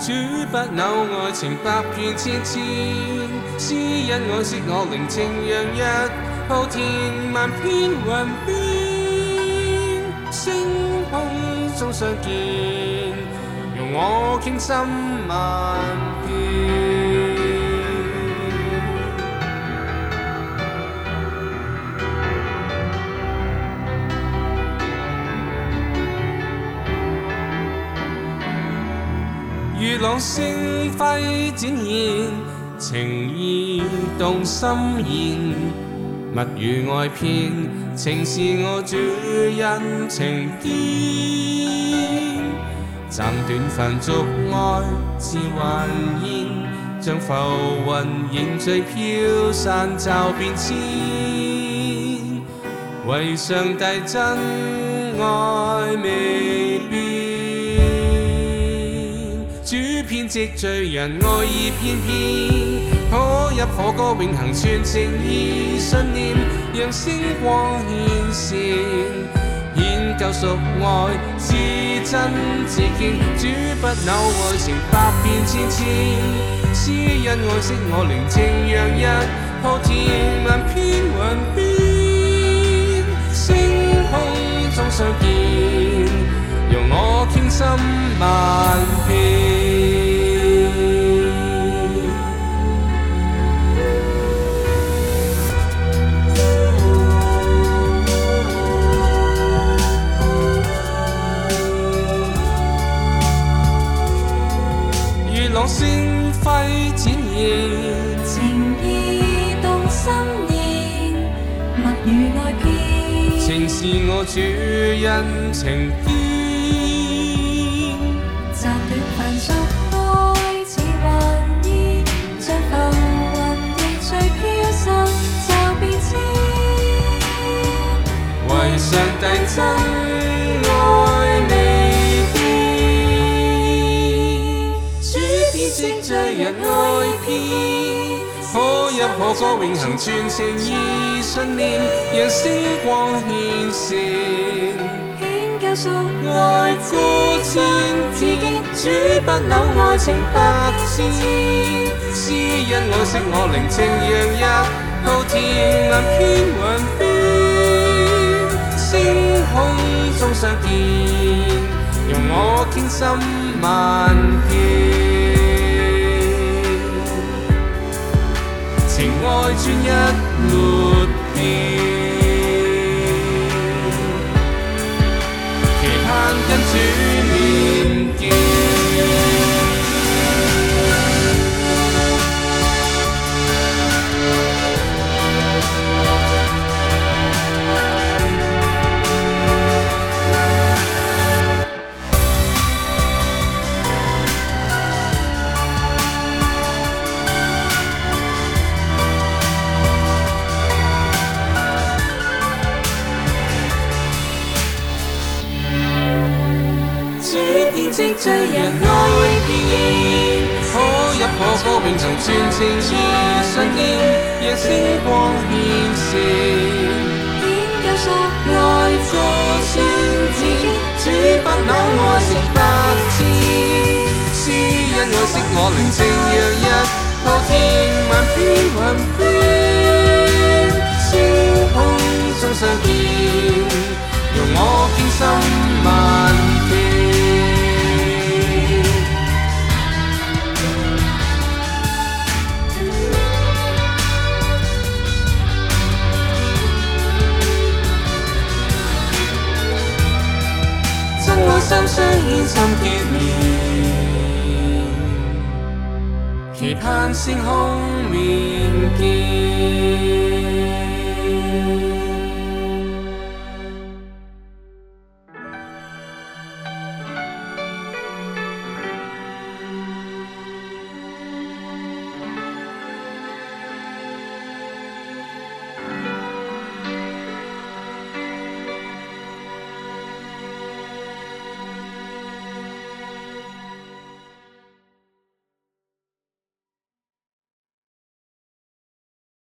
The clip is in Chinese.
主不朽，爱情百怨千千，思因我惜我，灵情阳日，铺天万片云边，星空中相见。倾心万遍。月朗星辉展现情意动心弦，蜜语爱篇：情是我主恩情坚。斩短凡俗爱，似云烟，像浮云凝聚飘散，就变迁。唯上帝真爱未变。主篇积聚人爱意一片，可入可歌，永恒全情意信念，让星光显现。救贖愛至真至敬，主不朽愛情百變千千，施恩愛惜我靈正讓一破天萬片雲邊，星空中相見，容我傾心萬。是我主恩情堅。暫斷凡俗開始幻意，像浮雲亦隨飄散驟變遷。為上帝真愛未變，主編織醉人愛篇。何歌永恒，传情义信念，让星光显现。请教俗爱过千天，主不朽爱情百先。是因我惜我灵情，让日缕天蓝飘云边，星空中相见，容我倾心万遍。專一沒變，期盼跟主面見。見證罪人愛永遍。可泣可歌並曾全情意信念，讓星光顯示。顯教授愛作宣旨，主不朽愛成百次。施恩愛惜我靈情，讓日破天萬變雲變，星空中相見，容我傾心。相牽心結連，期盼星空面見。